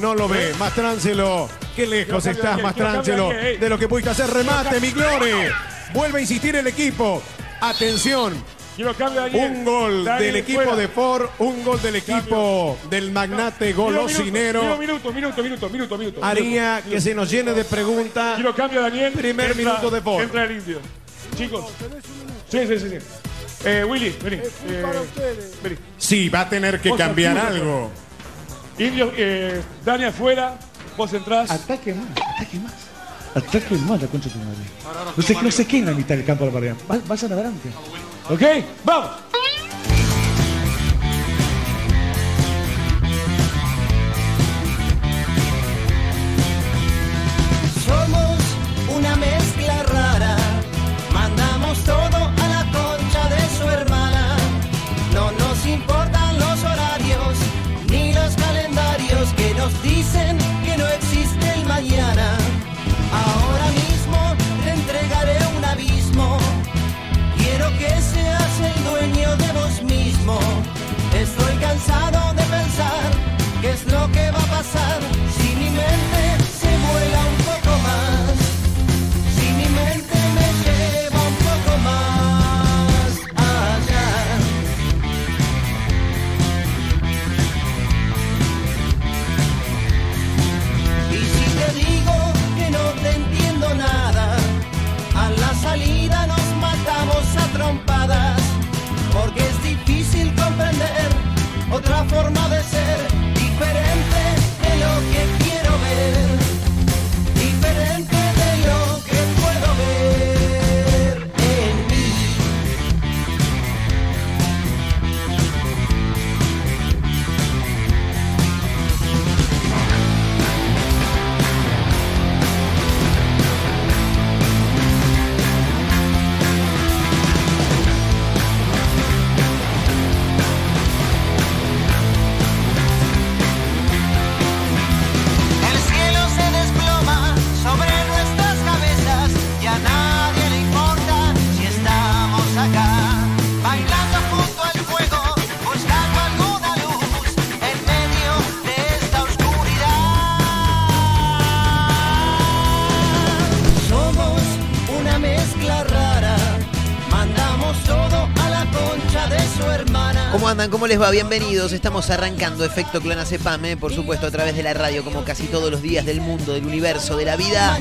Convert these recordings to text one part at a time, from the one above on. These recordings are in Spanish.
No lo ve. Mastráncelo. Qué lejos estás, quién, Mastráncelo, de lo que pudiste hacer. Remate, Migliore. Vuelve a insistir el equipo. Atención. Un gol Daniel, del equipo fuera. de Ford, un gol del equipo del magnate golosinero. Minuto, minuto, minuto, minuto, minuto. Haría minuto, que se nos llene de preguntas. Quiero cambio, Daniel. Primer minuto de Ford. Entra el indio. Chicos. Sí, sí, sí. sí. Eh, Willy, vení. Eh, vení. Sí, va a tener que cambiar algo. Indio, eh, Dani afuera. Vos entrás. Ataque más, ataque más. Ataque más la concha de tu madre. No sé, no sé qué en la mitad del campo de la pared. Va- Vayan adelante. ¿Ok? ¡Vamos! ¿Cómo les va? Bienvenidos. Estamos arrancando Efecto Clonazepam, ¿eh? por supuesto, a través de la radio, como casi todos los días del mundo, del universo, de la vida.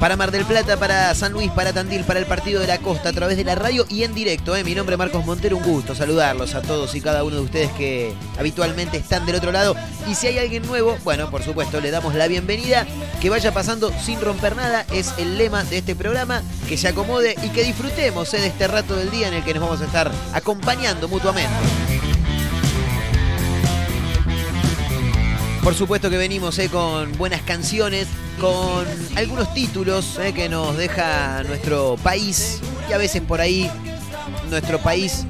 Para Mar del Plata, para San Luis, para Tandil, para el Partido de la Costa, a través de la radio y en directo. ¿eh? Mi nombre es Marcos Montero, un gusto saludarlos a todos y cada uno de ustedes que habitualmente están del otro lado. Y si hay alguien nuevo, bueno, por supuesto, le damos la bienvenida. Que vaya pasando sin romper nada, es el lema de este programa. Que se acomode y que disfrutemos ¿eh? de este rato del día en el que nos vamos a estar acompañando mutuamente. Por supuesto que venimos eh, con buenas canciones, con algunos títulos eh, que nos deja nuestro país y a veces por ahí nuestro país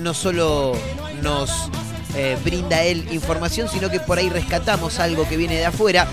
no solo nos eh, brinda él información, sino que por ahí rescatamos algo que viene de afuera.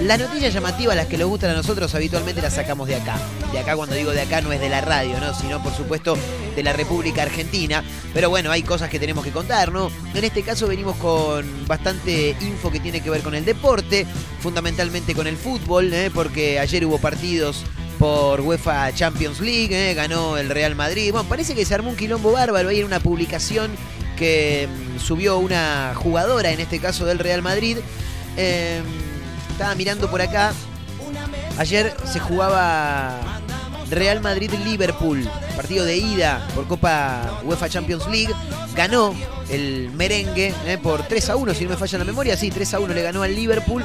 Las noticias llamativas, las que nos gustan a nosotros, habitualmente las sacamos de acá. De acá, cuando digo de acá, no es de la radio, ¿no? Sino, por supuesto, de la República Argentina. Pero bueno, hay cosas que tenemos que contar, ¿no? En este caso venimos con bastante info que tiene que ver con el deporte, fundamentalmente con el fútbol, ¿eh? porque ayer hubo partidos por UEFA Champions League, ¿eh? ganó el Real Madrid. Bueno, parece que se armó un quilombo bárbaro ahí en una publicación que mm, subió una jugadora, en este caso del Real Madrid. Eh, estaba mirando por acá. Ayer se jugaba Real Madrid-Liverpool, partido de ida por Copa UEFA Champions League. Ganó el merengue eh, por 3 a 1, si no me falla la memoria. Sí, 3 a 1 le ganó al Liverpool.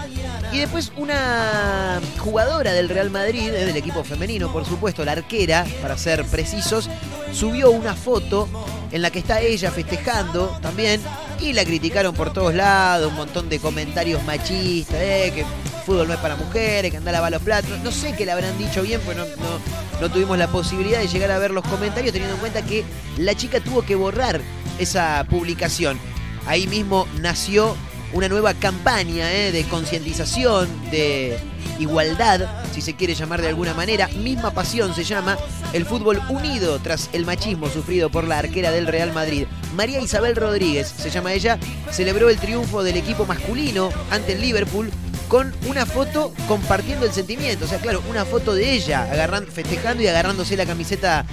Y después una jugadora del Real Madrid, eh, del equipo femenino, por supuesto, la arquera, para ser precisos, subió una foto en la que está ella festejando también y la criticaron por todos lados, un montón de comentarios machistas, eh, que fútbol no es para mujeres, que anda a lavar los platos, no sé qué le habrán dicho bien, pues no, no- tuvimos la posibilidad de llegar a ver los comentarios teniendo en cuenta que la chica tuvo que borrar esa publicación. Ahí mismo nació una nueva campaña eh, de concientización, de igualdad, si se quiere llamar de alguna manera. Misma pasión se llama el fútbol unido tras el machismo sufrido por la arquera del Real Madrid. María Isabel Rodríguez, se llama ella, celebró el triunfo del equipo masculino ante el Liverpool con una foto compartiendo el sentimiento. O sea, claro, una foto de ella agarrando, festejando y agarrándose la camiseta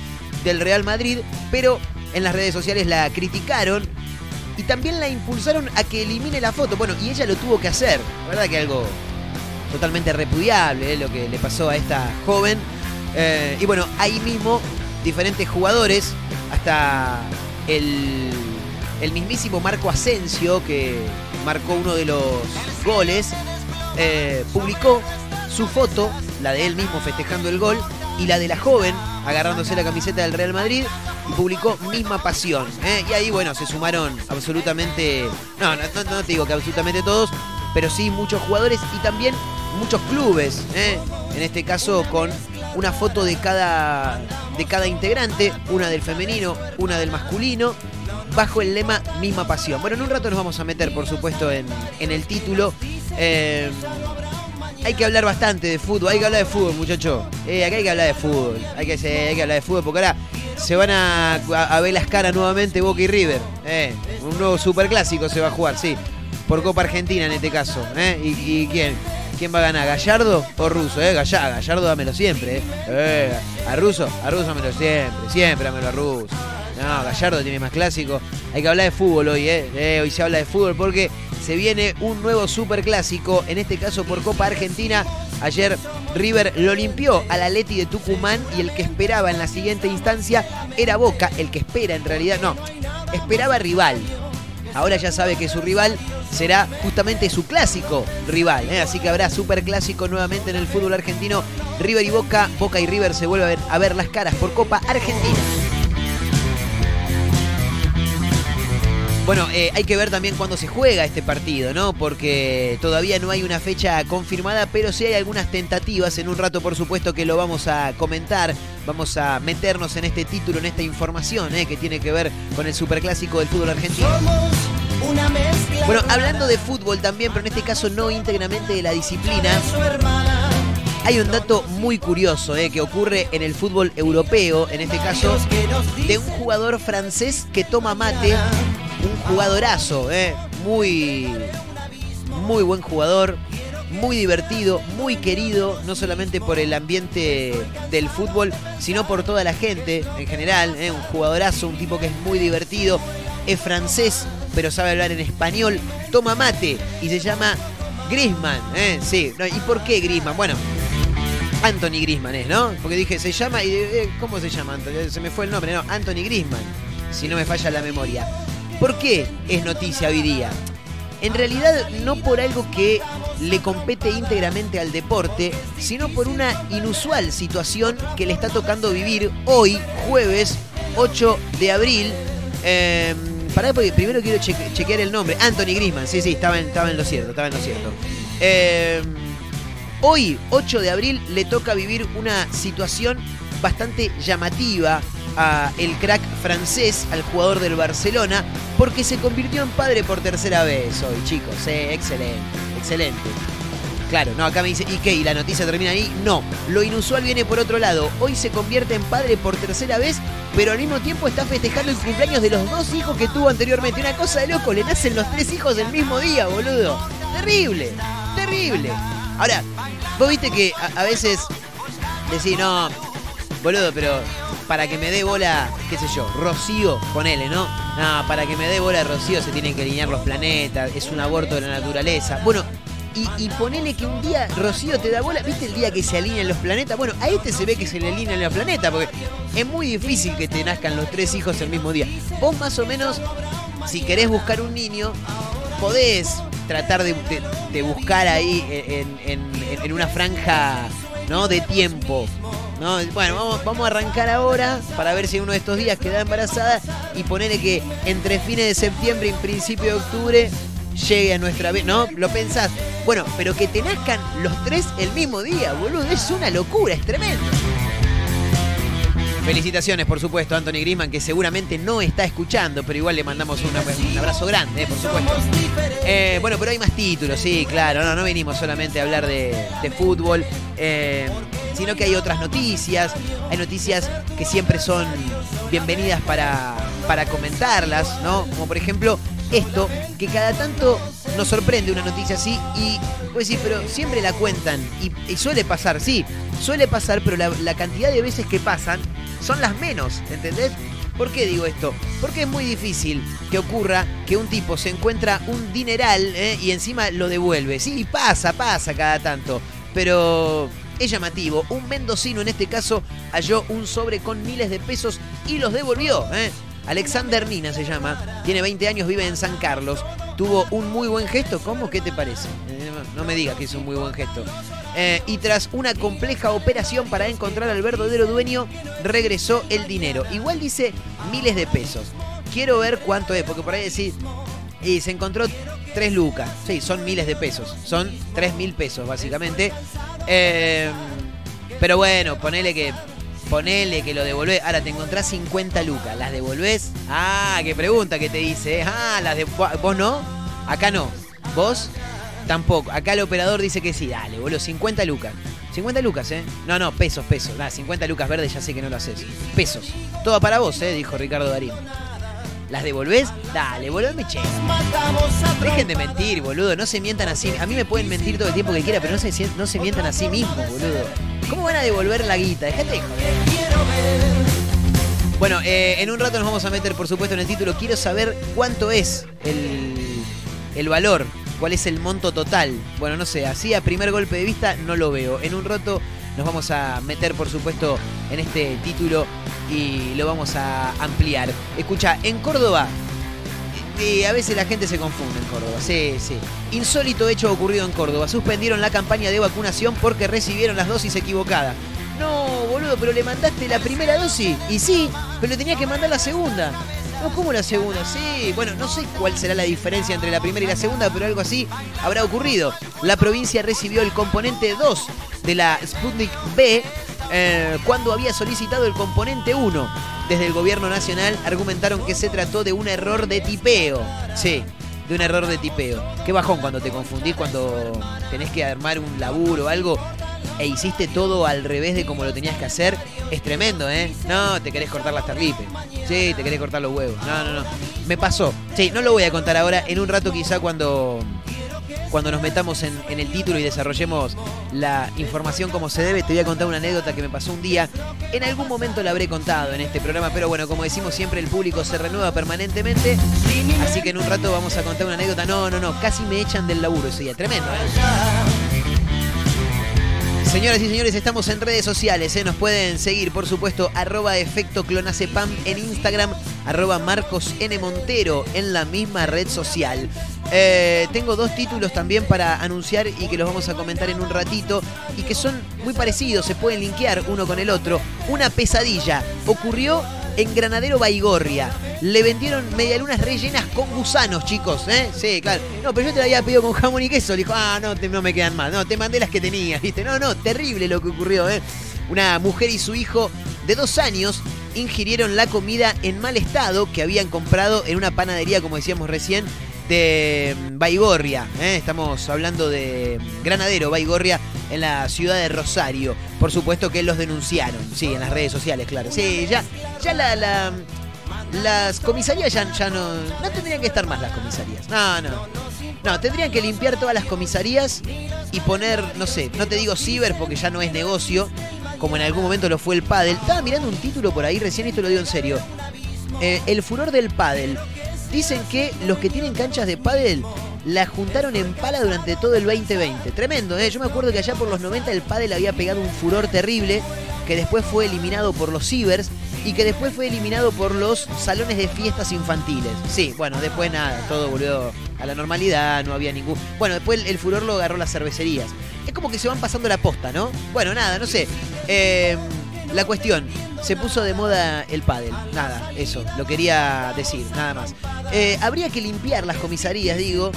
del Real Madrid, pero en las redes sociales la criticaron y también la impulsaron a que elimine la foto. Bueno, y ella lo tuvo que hacer. La verdad que algo totalmente repudiable eh, lo que le pasó a esta joven. Eh, y bueno, ahí mismo diferentes jugadores, hasta el, el mismísimo Marco Asensio, que marcó uno de los goles, eh, publicó su foto, la de él mismo festejando el gol, y la de la joven agarrándose la camiseta del Real Madrid y publicó misma pasión. ¿eh? Y ahí, bueno, se sumaron absolutamente, no, no, no te digo que absolutamente todos, pero sí muchos jugadores y también muchos clubes. ¿eh? En este caso con una foto de cada, de cada integrante, una del femenino, una del masculino, bajo el lema misma pasión. Bueno, en un rato nos vamos a meter, por supuesto, en, en el título. Eh, hay que hablar bastante de fútbol, hay que hablar de fútbol, muchachos. Eh, acá hay que hablar de fútbol, hay que, hay que hablar de fútbol, porque ahora se van a, a, ver las caras nuevamente Boca y River. Eh, un nuevo superclásico se va a jugar, sí. Por Copa Argentina en este caso. ¿Y, ¿Y, quién? ¿Quién va a ganar? ¿Gallardo o Russo? Eh? Gallardo, Gallardo dámelo siempre. Eh a Russo, a Russo dámelo siempre. Siempre dámelo a Russo. No, Gallardo tiene más clásico. Hay que hablar de fútbol hoy, ¿eh? ¿eh? Hoy se habla de fútbol porque se viene un nuevo superclásico, en este caso por Copa Argentina. Ayer River lo limpió al Atleti de Tucumán y el que esperaba en la siguiente instancia era Boca, el que espera en realidad, no, esperaba rival. Ahora ya sabe que su rival será justamente su clásico rival. ¿eh? Así que habrá superclásico nuevamente en el fútbol argentino. River y Boca, Boca y River se vuelven a ver, a ver las caras por Copa Argentina. Bueno, eh, hay que ver también cuándo se juega este partido, ¿no? Porque todavía no hay una fecha confirmada, pero sí hay algunas tentativas. En un rato, por supuesto, que lo vamos a comentar. Vamos a meternos en este título, en esta información, ¿eh? que tiene que ver con el superclásico del fútbol argentino. Bueno, hablando de fútbol también, pero en este caso no íntegramente de la disciplina. Hay un dato muy curioso eh, que ocurre en el fútbol europeo, en este caso, de un jugador francés que toma mate jugadorazo, ¿eh? muy, muy buen jugador, muy divertido, muy querido, no solamente por el ambiente del fútbol, sino por toda la gente en general. ¿eh? Un jugadorazo, un tipo que es muy divertido, es francés, pero sabe hablar en español, toma mate y se llama Grisman. ¿eh? Sí, ¿y por qué Grisman? Bueno. Anthony Grisman es, ¿no? Porque dije, se llama, y eh, ¿cómo se llama? Se me fue el nombre, no, Anthony Grisman, si no me falla la memoria. ¿Por qué es noticia hoy día? En realidad no por algo que le compete íntegramente al deporte, sino por una inusual situación que le está tocando vivir hoy, jueves 8 de abril. Eh, pará, porque primero quiero chequear el nombre. Anthony Grisman, sí, sí, estaba en, estaba en lo cierto, estaba en lo cierto. Em, hoy, 8 de abril, le toca vivir una situación bastante llamativa a el crack francés, al jugador del Barcelona, porque se convirtió en padre por tercera vez hoy, chicos. Eh, excelente, excelente. Claro, no, acá me dice, ¿y qué? ¿Y la noticia termina ahí? No, lo inusual viene por otro lado. Hoy se convierte en padre por tercera vez, pero al mismo tiempo está festejando el cumpleaños de los dos hijos que tuvo anteriormente. Una cosa de loco, le nacen los tres hijos el mismo día, boludo. Terrible, terrible. Ahora, vos viste que a, a veces decís, no, boludo, pero para que me dé bola, qué sé yo, Rocío, ponele, ¿no? No, para que me dé bola Rocío se tienen que alinear los planetas, es un aborto de la naturaleza. Bueno, y, ponele que un día Rocío te da bola, ¿viste el día que se alinean los planetas? Bueno, a este se ve que se le alinean los planetas, porque es muy difícil que te nazcan los tres hijos el mismo día. Vos más o menos, si querés buscar un niño, podés tratar de, buscar ahí en, una franja ¿no? de tiempo bueno, vamos, a arrancar ahora para ver si uno de estos días queda embarazada y ponerle que entre fines de septiembre y principio de octubre llegue a nuestra vez. ¿No? ¿Lo pensás? Bueno, pero que te nazcan los tres el mismo día, boludo. Es una locura, es tremendo. Felicitaciones, por supuesto, a Anthony Griezmann, que seguramente no está escuchando, pero igual le mandamos una- un abrazo grande, eh, por supuesto. Eh, bueno, pero hay más títulos, sí, claro. No, no venimos solamente a hablar de, de fútbol, eh, sino que hay otras noticias. Hay noticias que siempre son bienvenidas para, para comentarlas, ¿no? Como por ejemplo esto, que cada tanto nos sorprende una noticia así y pues sí, pero siempre la cuentan y, suele pasar, sí, suele pasar, pero la, la cantidad de veces que pasan son las menos, ¿entendés? ¿Por qué digo esto? Porque es muy difícil que ocurra que un tipo se encuentra un dineral ¿eh? y encima lo devuelve. Sí, pasa, pasa cada tanto. Pero es llamativo. Un mendocino en este caso halló un sobre con miles de pesos y los devolvió. ¿eh? Alexander Nina se llama. Tiene 20 años, vive en San Carlos. Tuvo un muy buen gesto. ¿Cómo? ¿Qué te parece? Eh, no me digas que es un muy buen gesto. Eh, y tras una compleja operación para encontrar al verdadero dueño, regresó el dinero. Igual dice miles de pesos. Quiero ver cuánto es, porque por ahí decís, y se encontró 3 lucas. Sí, son miles de pesos. Son 3 mil pesos, básicamente. Eh, pero bueno, ponele que. Ponele que lo devolvés. Ahora te encontrás 50 lucas. ¿Las devolvés? Ah, qué pregunta que te dice. ¿eh? Ah, las de. ¿Vos no? Acá no. ¿Vos? Tampoco. Acá el operador dice que sí. Dale, boludo. 50 lucas. 50 lucas, ¿eh? No, no, pesos, pesos. Nada, 50 lucas verdes ya sé que no lo haces. Pesos. Todo para vos, ¿eh? Dijo Ricardo Darín. ¿Las devolvés? Dale, volveme che. Dejen de mentir, boludo. No se mientan así. A mí me pueden mentir todo el tiempo que quiera, pero no se, no se mientan a sí mismos, boludo. ¿Cómo van a devolver la guita? Dejate de joder. Bueno, eh, en un rato nos vamos a meter, por supuesto, en el título. Quiero saber cuánto es el, el valor, cuál es el monto total. Bueno, no sé, así a primer golpe de vista no lo veo. En un rato nos vamos a meter, por supuesto, en este título y lo vamos a ampliar. Escucha, en Córdoba, eh, a veces la gente se confunde en Córdoba, sí, sí. Insólito hecho ocurrido en Córdoba. Suspendieron la campaña de vacunación porque recibieron las dosis equivocadas. No, boludo, pero le mandaste la primera dosis. Y sí, pero le tenías que mandar la segunda. No, ¿cómo la segunda? Sí, bueno, no sé cuál será la diferencia entre la primera y la segunda, pero algo así habrá ocurrido. La provincia recibió el componente 2 de la Sputnik B eh, cuando había solicitado el componente 1. Desde el gobierno nacional argumentaron que se trató de un error de tipeo. Sí, de un error de tipeo. Qué bajón cuando te confundís, cuando tenés que armar un laburo o algo e hiciste todo al revés de como lo tenías que hacer. Es tremendo, ¿eh? No, te querés cortar las tarlipes. Sí, te querés cortar los huevos. No, no, no. Me pasó. Sí, no lo voy a contar ahora. En un rato quizá cuando cuando nos metamos en, el título y desarrollemos la información como se debe, te voy a contar una anécdota que me pasó un día. En algún momento la habré contado en este programa, pero bueno, como decimos siempre, el público se renueva permanentemente. Así que en un rato vamos a contar una anécdota. No, no, no, casi me echan del laburo ese día. Tremendo, ¿eh? Señoras y señores, estamos en redes sociales, ¿eh? nos pueden seguir, por supuesto, arroba efecto clonacepam en Instagram, arroba Marcos N. Montero en la misma red social. Eh, tengo dos títulos también para anunciar y que los vamos a comentar en un ratito y que son muy parecidos, se pueden linkear uno con el otro. Una pesadilla ocurrió en Granadero Baigorria. Le vendieron medialunas rellenas con gusanos, chicos, ¿eh? Sí, claro. No, pero yo te la había pedido con jamón y queso. Le dijo, ah, no, no me quedan mal. No, te mandé las que tenías, ¿viste? No, no, terrible lo que ocurrió, ¿eh? Una mujer y su hijo de dos años ingirieron la comida en mal estado que habían comprado en una panadería, como decíamos recién, de Baigorria. ¿eh? Estamos hablando de Granadero, Baigorria, en la ciudad de Rosario. Por supuesto que los denunciaron, sí, en las redes sociales, claro. Sí, ya, ya la, la las comisarías ya, ya, no, no tendrían que estar más las comisarías. No, no. No, tendrían que limpiar todas las comisarías y poner, no sé, no te digo ciber porque ya no es negocio, como en algún momento lo fue el pádel. Estaba mirando un título por ahí recién, esto lo digo en serio. Eh, el furor del pádel. Dicen que los que tienen canchas de pádel la juntaron en pala durante todo el 2020. Tremendo, ¿eh? Yo me acuerdo que allá por los 90 el pádel había pegado un furor terrible, que después fue eliminado por los cibers y que después fue eliminado por los salones de fiestas infantiles. Sí, bueno, después nada, todo volvió a la normalidad, no había ningún... Bueno, después el, furor lo agarró las cervecerías. Es como que se van pasando la posta, ¿no? Bueno, nada, no sé. Eh, La cuestión, se puso de moda el pádel. Nada, eso, lo quería decir, nada más. Eh, habría que limpiar las comisarías, digo,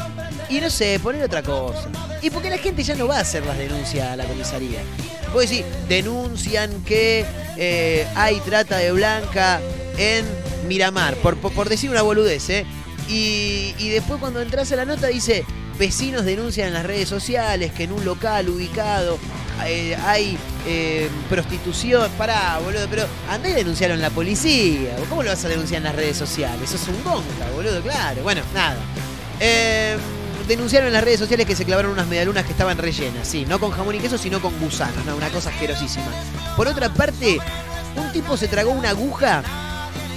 y no sé, poner otra cosa. Y porque la gente ya no va a hacer las denuncias a la comisaría. Vos decís, denuncian que eh, hay trata de blanca en Miramar, por, decir una boludez, ¿eh? Y, y después cuando entras a la nota dice, vecinos denuncian en las redes sociales que en un local ubicado eh, hay eh, prostitución. Pará, boludo, pero andá y denunciaron en la policía. ¿Cómo lo vas a denunciar en las redes sociales? Eso es un gonca, boludo, claro. Bueno, nada. Eh, denunciaron en las redes sociales que se clavaron unas medialunas que estaban rellenas, sí, no con jamón y queso, sino con gusanos, ¿no? una cosa asquerosísima. Por otra parte, un tipo se tragó una aguja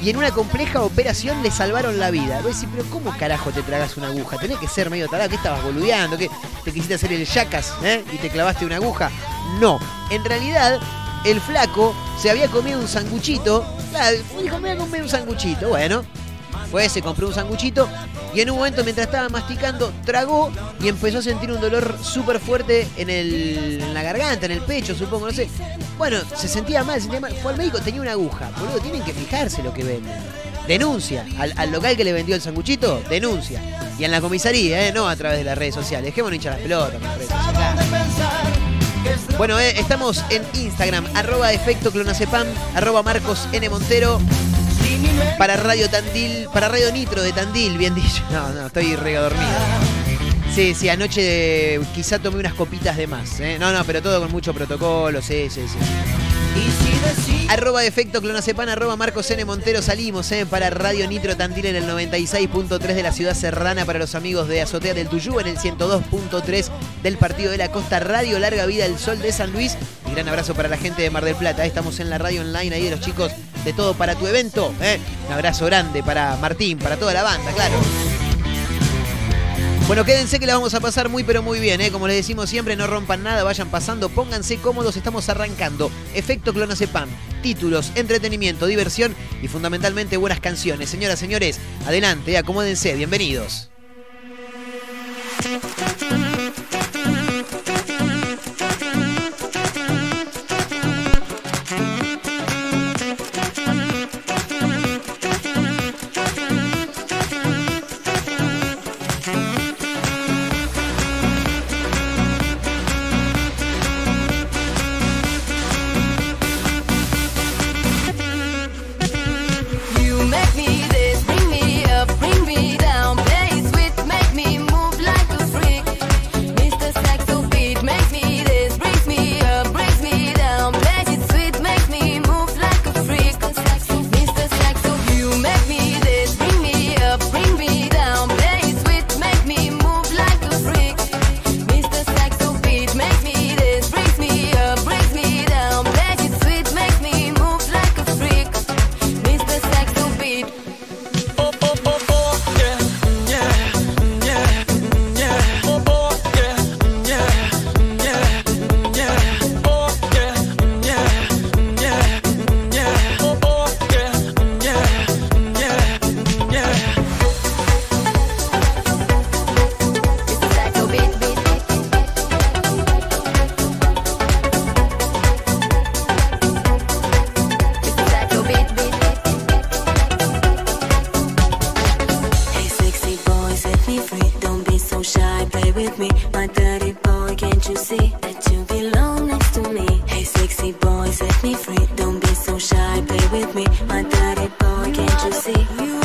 y en una compleja operación le salvaron la vida. Voy a decir, pero ¿cómo carajo te tragas una aguja? Tenés que ser medio tarado, ¿qué estabas boludeando? ¿Qué te quisiste hacer el yacas eh? y te clavaste una aguja? No, en realidad el flaco se había comido un sanguchito. Claro, dijo, me voy a comer un sanguchito. Bueno, fue, se compró un sanguchito y en un momento mientras estaba masticando, tragó y empezó a sentir un dolor súper fuerte en, el, en la garganta, en el pecho, supongo, no sé. Bueno, se sentía mal, se sentía mal. Fue al médico, tenía una aguja. Boludo, tienen que fijarse lo que venden. Denuncia. Al, al local que le vendió el sanguchito, denuncia. Y en la comisaría, ¿eh? no a través de las redes sociales. Dejémonos hinchar las pelotas con las redes sociales. Bueno, eh, estamos en Instagram, arroba efecto clonacepam, arroba Marcos N. Montero. Para Radio Tandil, para Radio Nitro de Tandil, bien dicho. No, no, estoy rega dormido. Sí, sí, anoche quizá tomé unas copitas de más. ¿eh? No, no, pero todo con mucho protocolo, sí, sí, sí. Arroba efecto clonacepan, arroba Marcos N. Montero salimos ¿eh? para Radio Nitro Tandil en el 96.3 de la ciudad serrana para los amigos de Azotea del Tuyú en el 102.3 del Partido de la Costa Radio Larga Vida el Sol de San Luis y gran abrazo para la gente de Mar del Plata. Estamos en la radio online ahí de los chicos de todo para tu evento. ¿eh? Un abrazo grande para Martín, para toda la banda, claro. Bueno, quédense que la vamos a pasar muy pero muy bien, ¿eh? Como les decimos siempre, no rompan nada, vayan pasando, pónganse cómodos, estamos arrancando. Efecto Clonacepam, títulos, entretenimiento, diversión y fundamentalmente buenas canciones. Señoras, señores, adelante, acomódense, bienvenidos. Me. Don't be so shy, play with me. My dirty boy, can't you see? You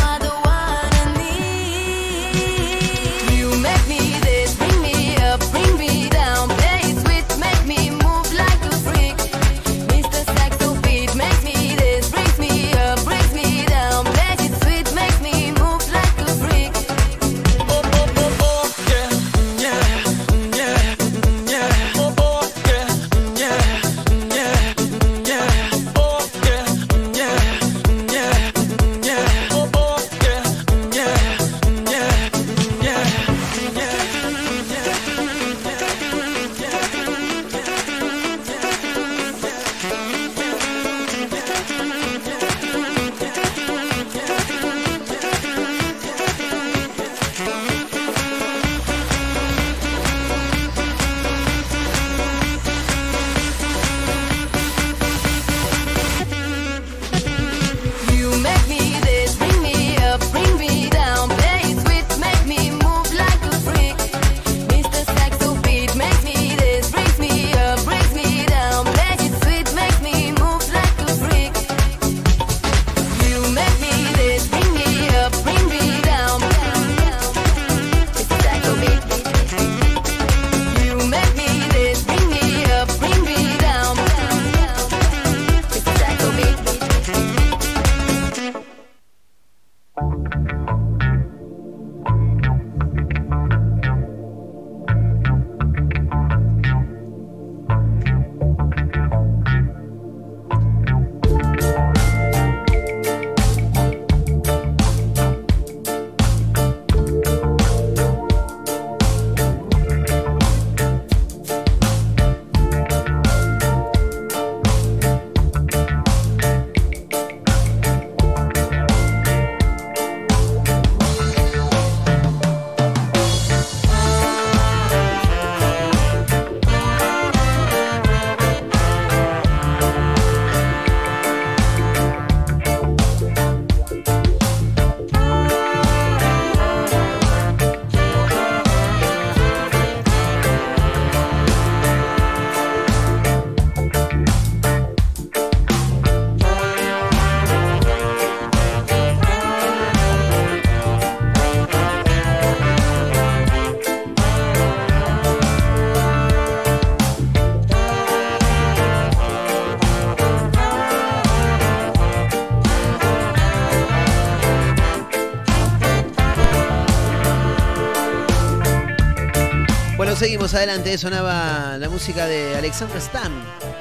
seguimos adelante. Sonaba la música de Alexander Stan.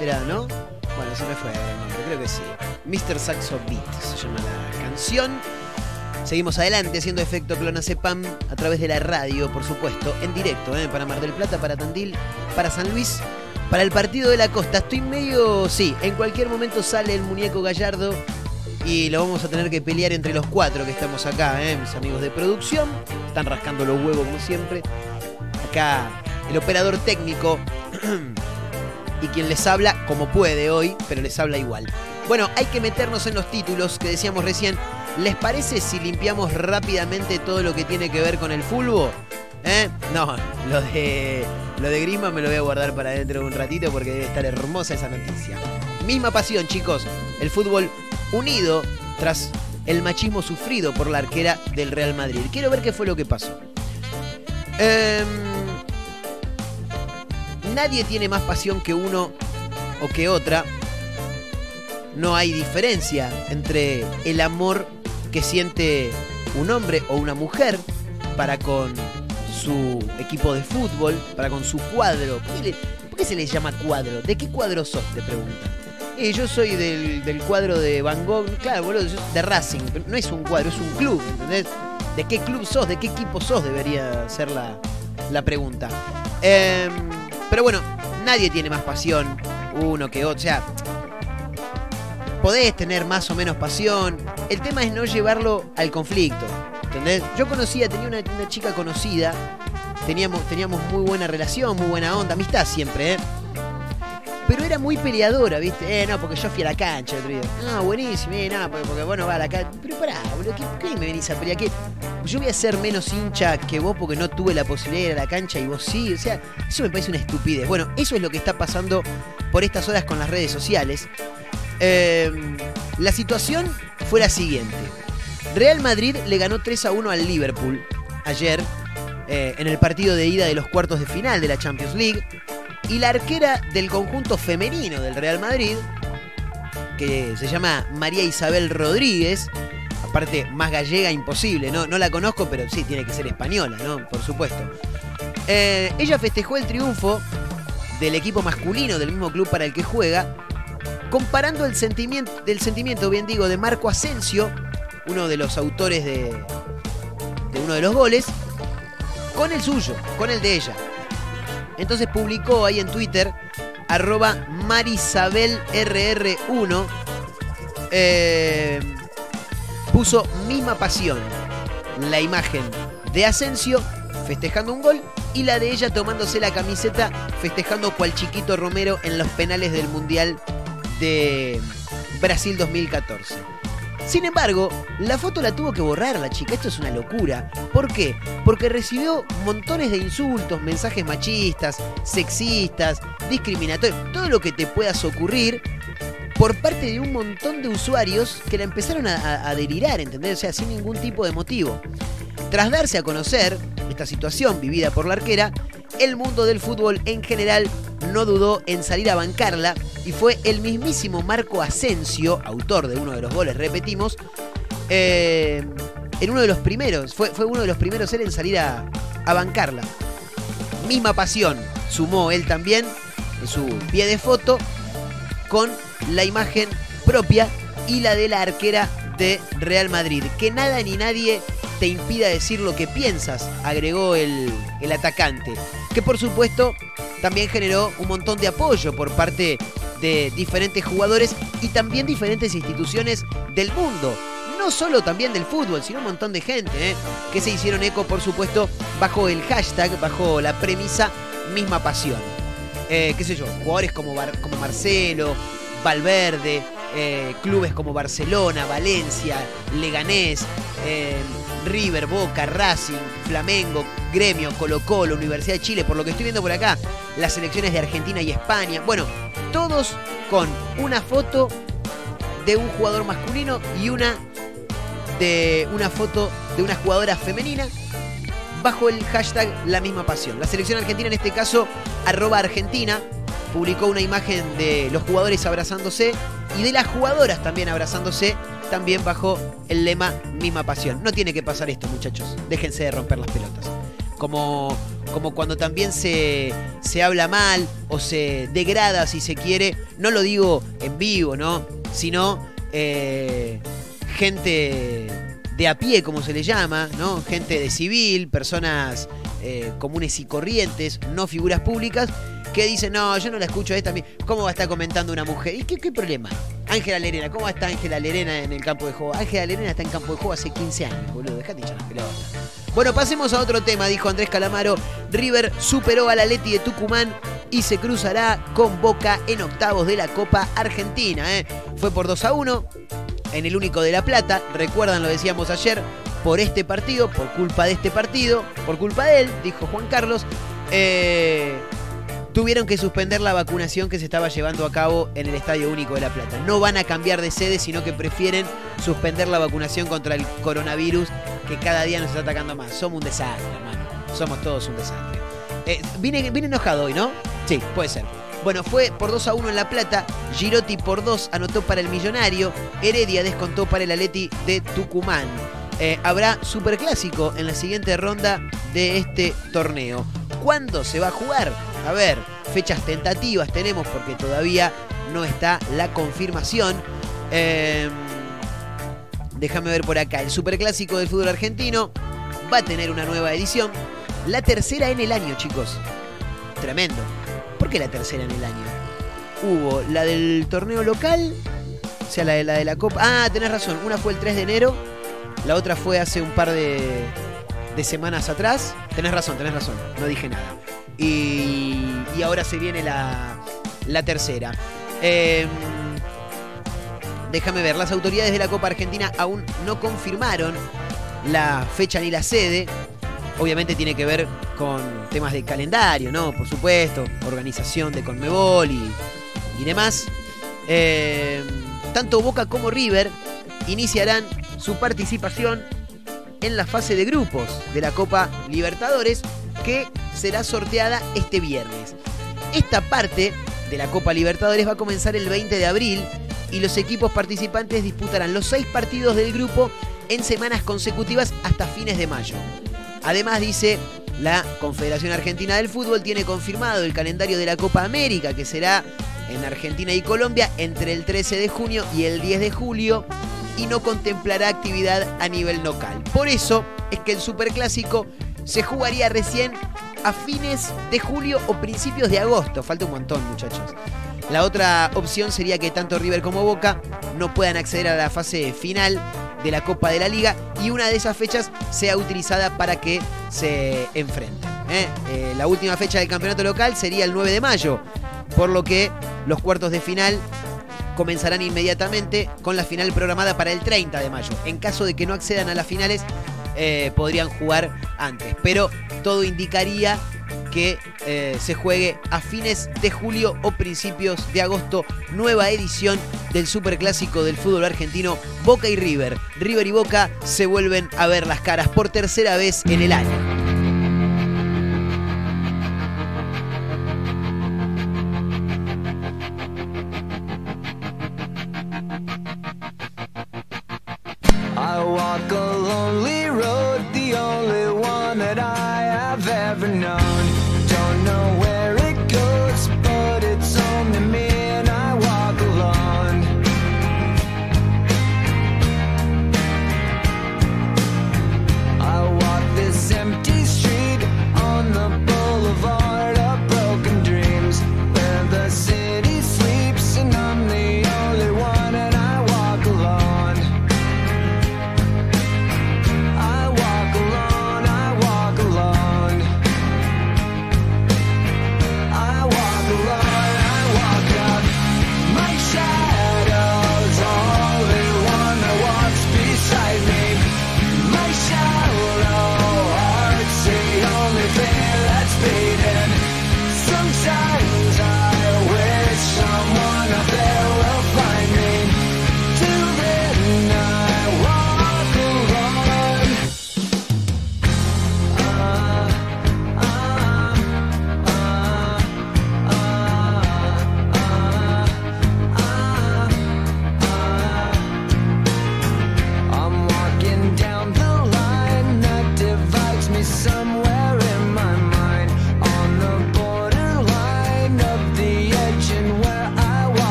Era, ¿no? Bueno, se me fue el nombre, creo que sí. Mr. Saxo Beat se llama la canción. Seguimos adelante haciendo efecto clonazepam a través de la radio, por supuesto, en directo, ¿eh? para Mar del Plata, para Tandil, para San Luis, para el partido de la costa. Estoy medio. Sí, en cualquier momento sale el muñeco gallardo y lo vamos a tener que pelear entre los cuatro que estamos acá, ¿eh? mis amigos de producción. Están rascando los huevos como siempre. Acá el operador técnico y quien les habla como puede hoy, pero les habla igual. Bueno, hay que meternos en los títulos que decíamos recién. ¿Les parece si limpiamos rápidamente todo lo que tiene que ver con el fútbol? ¿Eh? No, lo de, lo de Grima me lo voy a guardar para dentro de un ratito porque debe estar hermosa esa noticia. Misma pasión, chicos. El fútbol unido tras el machismo sufrido por la arquera del Real Madrid. Quiero ver qué fue lo que pasó. Em, nadie tiene más pasión que uno o que otra. No hay diferencia entre el amor que siente un hombre o una mujer para con su equipo de fútbol, para con su cuadro. ¿Por qué, se le llama cuadro? ¿De qué cuadro sos? Te preguntan. Eh, yo soy del, cuadro de Van Gogh. Claro, boludo, yo- de Racing. Pero no es un cuadro, es un club, ¿entendés? ¿De qué club sos? ¿De qué equipo sos? Debería ser la, la pregunta. Em, pero bueno, nadie tiene más pasión uno que otro. O sea, podés tener más o menos pasión. El tema es no llevarlo al conflicto. ¿Entendés? Yo conocía, tenía una, una chica conocida. Teníamos, teníamos muy buena relación, muy buena onda, amistad siempre, ¿eh? Pero era muy peleadora, ¿viste? Eh, no, porque yo fui a la cancha el otro día. Buenísimo, eh, no, porque, porque bueno, va a la cancha. Pero pará, boludo, ¿qué, qué me venís a pelear? ¿Qué? Yo voy a ser menos hincha que vos porque no tuve la posibilidad de ir a la cancha y vos sí. O sea, eso me parece una estupidez. Bueno, eso es lo que está pasando por estas horas con las redes sociales. Eh, la situación fue la siguiente. Real Madrid le ganó 3 a 1 al Liverpool ayer eh, en el partido de ida de los cuartos de final de la Champions League. Y la arquera del conjunto femenino del Real Madrid, que se llama María Isabel Rodríguez, aparte más gallega imposible, ¿no? No la conozco, pero sí, tiene que ser española, ¿no? Por supuesto. Eh, ella festejó el triunfo del equipo masculino del mismo club para el que juega, comparando el sentimiento, sentimiento, bien digo, de Marco Asensio, uno de los autores de uno de los goles, con el suyo, con el de ella. Entonces publicó ahí en Twitter, arroba marisabelrr1, eh, puso misma pasión, la imagen de Asensio festejando un gol y la de ella tomándose la camiseta festejando cual chiquito Romero en los penales del Mundial de Brasil 2014. Sin embargo, la foto la tuvo que borrar la chica. Esto es una locura. ¿Por qué? Porque recibió montones de insultos, mensajes machistas, sexistas, discriminatorios, todo lo que te puedas ocurrir por parte de un montón de usuarios que la empezaron a, a- a delirar, ¿entendés? O sea, sin ningún tipo de motivo. Tras darse a conocer esta situación vivida por la arquera, el mundo del fútbol en general no dudó en salir a bancarla y fue el mismísimo Marco Asensio, autor de uno de los goles, repetimos, eh, en uno de los primeros, fue, fue uno de los primeros él en salir a, a bancarla. Misma pasión, sumó él también en su pie de foto con la imagen propia y la de la arquera de Real Madrid. Que nada ni nadie te impida decir lo que piensas, agregó el, el atacante. Que por supuesto también generó un montón de apoyo por parte de diferentes jugadores y también diferentes instituciones del mundo. No solo también del fútbol, sino un montón de gente ¿eh? que se hicieron eco, por supuesto, bajo el hashtag, bajo la premisa misma pasión. Eh, qué sé yo, jugadores como, como Marcelo, Valverde, eh, clubes como Barcelona, Valencia, Leganés, River, Boca, Racing, Flamengo, Gremio, Colo Colo, Universidad de Chile, por lo que estoy viendo por acá, las selecciones de Argentina y España. Bueno, todos con una foto de un jugador masculino y una de una foto de una jugadora femenina bajo el hashtag La misma pasión. La selección argentina, en este caso, arroba Argentina, publicó una imagen de los jugadores abrazándose y de las jugadoras también abrazándose, también bajo el lema Misma pasión. No tiene que pasar esto, muchachos. Déjense de romper las pelotas. Como como cuando también se, se habla mal o se degrada, si se quiere, no lo digo en vivo, ¿no? Sino eh, gente de a pie, como se le llama, ¿no? Gente de civil, personas eh, comunes y corrientes, no figuras públicas, que dicen, no, yo no la escucho a esta. ¿Cómo va a estar comentando una mujer? ¿Y qué, qué problema? Ángela Lerena, ¿cómo está Ángela Lerena en el campo de juego? Ángela Lerena está en campo de juego hace 15 años, boludo, dejate echar las pelotas. Bueno, pasemos a otro tema, dijo Andrés Calamaro. River superó al Atleti de Tucumán y se cruzará con Boca en octavos de la Copa Argentina. ¿eh? Fue por 2 a 1 en el único de La Plata. Recuerdan, lo decíamos ayer, por este partido, por culpa de este partido, por culpa de él, dijo Juan Carlos, eh, tuvieron que suspender la vacunación que se estaba llevando a cabo en el Estadio Único de La Plata. No van a cambiar de sede, sino que prefieren suspender la vacunación contra el coronavirus que cada día nos está atacando más. Somos un desastre, hermano. Somos todos un desastre. Eh, vine, vine enojado hoy, ¿no? Sí, puede ser. Bueno, fue por 2 a 1 en La Plata. Girotti por 2 anotó para el Millonario. Heredia descontó para el Atleti de Tucumán. Eh, habrá superclásico en la siguiente ronda de este torneo. ¿Cuándo se va a jugar? A ver, fechas tentativas tenemos porque todavía no está la confirmación. Eh, déjame ver por acá. El superclásico del fútbol argentino va a tener una nueva edición. La tercera en el año, chicos. Tremendo. ¿Por qué la tercera en el año? Hubo la del torneo local, o sea, la de la, de la Copa. Ah, tenés razón. Una fue el 3 de enero, la otra fue hace un par de, de semanas atrás. Tenés razón, tenés razón. No dije nada. Y, y ahora se viene la, la tercera. Em, déjame ver, las autoridades de la Copa Argentina aún no confirmaron la fecha ni la sede. Obviamente tiene que ver con temas de calendario, ¿no? Por supuesto, organización de Conmebol y, demás. Eh, tanto Boca como River iniciarán su participación en la fase de grupos de la Copa Libertadores que será sorteada este viernes. Esta parte de la Copa Libertadores va a comenzar el 20 de abril y los equipos participantes disputarán los seis partidos del grupo en semanas consecutivas hasta fines de mayo. Además dice la Confederación Argentina del Fútbol tiene confirmado el calendario de la Copa América que será en Argentina y Colombia entre el 13 de junio y el 10 de julio y no contemplará actividad a nivel local. Por eso es que el Superclásico se jugaría recién a fines de julio o principios de agosto. Falta un montón, muchachos. La otra opción sería que tanto River como Boca no puedan acceder a la fase final de la Copa de la Liga y una de esas fechas sea utilizada para que se enfrenten. ¿eh? Eh, la última fecha del campeonato local sería el 9 de mayo, por lo que los cuartos de final comenzarán inmediatamente con la final programada para el 30 de mayo. En caso de que no accedan a las finales, eh, podrían jugar antes. Pero todo indicaría que eh, se juegue a fines de julio o principios de agosto. Nueva edición del Superclásico del fútbol argentino Boca y River. River y Boca se vuelven a ver las caras por tercera vez en el año.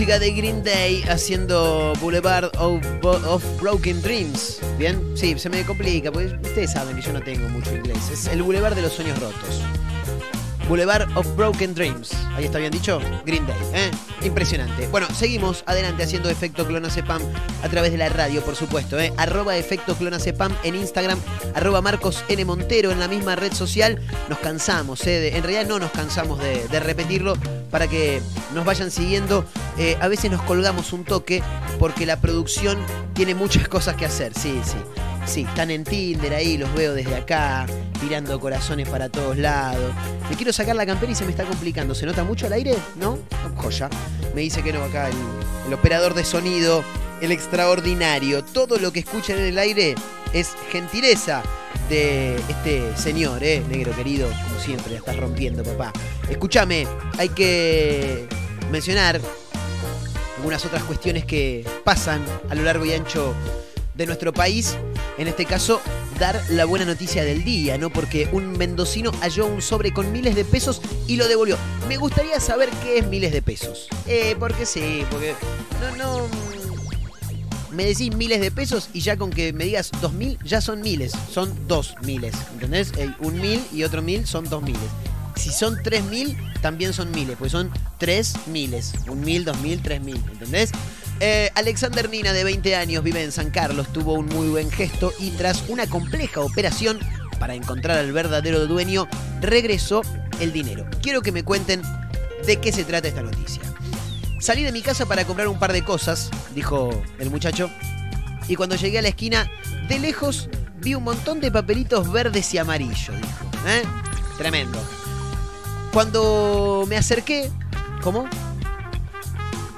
De Green Day haciendo Boulevard of, of Broken Dreams. ¿Bien? Sí, se me complica, porque ustedes saben que yo no tengo mucho inglés. Es el Boulevard de los Sueños Rotos. Boulevard of Broken Dreams. Ahí está bien dicho. Green Day. ¿eh? Impresionante. Bueno, seguimos adelante haciendo efecto clonacepam a través de la radio, por supuesto. ¿eh? Arroba efecto clonacepam en Instagram. Arroba Marcos N. Montero en la misma red social. Nos cansamos, ¿eh? de- en realidad no nos cansamos de repetirlo para que nos vayan siguiendo. Eh, a veces nos colgamos un toque porque la producción tiene muchas cosas que hacer. Sí, sí. Sí, están en Tinder ahí, los veo desde acá, tirando corazones para todos lados. Me quiero sacar la campera y se me está complicando. ¿Se nota mucho al aire? ¿No? Joya. Me dice que no acá el, el operador de sonido, el extraordinario. Todo lo que escuchan en el aire es gentileza de este señor, ¿eh? Negro querido, como siempre, la estás rompiendo, papá. Escúchame, hay que mencionar algunas otras cuestiones que pasan a lo largo y ancho de nuestro país. En este caso, dar la buena noticia del día, ¿no? Porque un mendocino halló un sobre con miles de pesos y lo devolvió. Me gustaría saber qué es miles de pesos. Eh, porque sí, porque no, no. Me decís miles de pesos y ya con que me digas dos mil, ya son miles. Son dos miles, ¿entendés? Eh, un mil y otro mil son dos miles. Si son tres mil, también son miles, pues son tres miles. Un mil, dos mil, tres mil, ¿entendés? Eh, Alexander Nina, de 20 años, vive en San Carlos, tuvo un muy buen gesto y tras una compleja operación para encontrar al verdadero dueño, regresó el dinero. Quiero que me cuenten de qué se trata esta noticia. Salí de mi casa para comprar un par de cosas, dijo el muchacho, y cuando llegué a la esquina, de lejos vi un montón de papelitos verdes y amarillos, dijo. ¿eh? Tremendo. Cuando me acerqué, ¿cómo?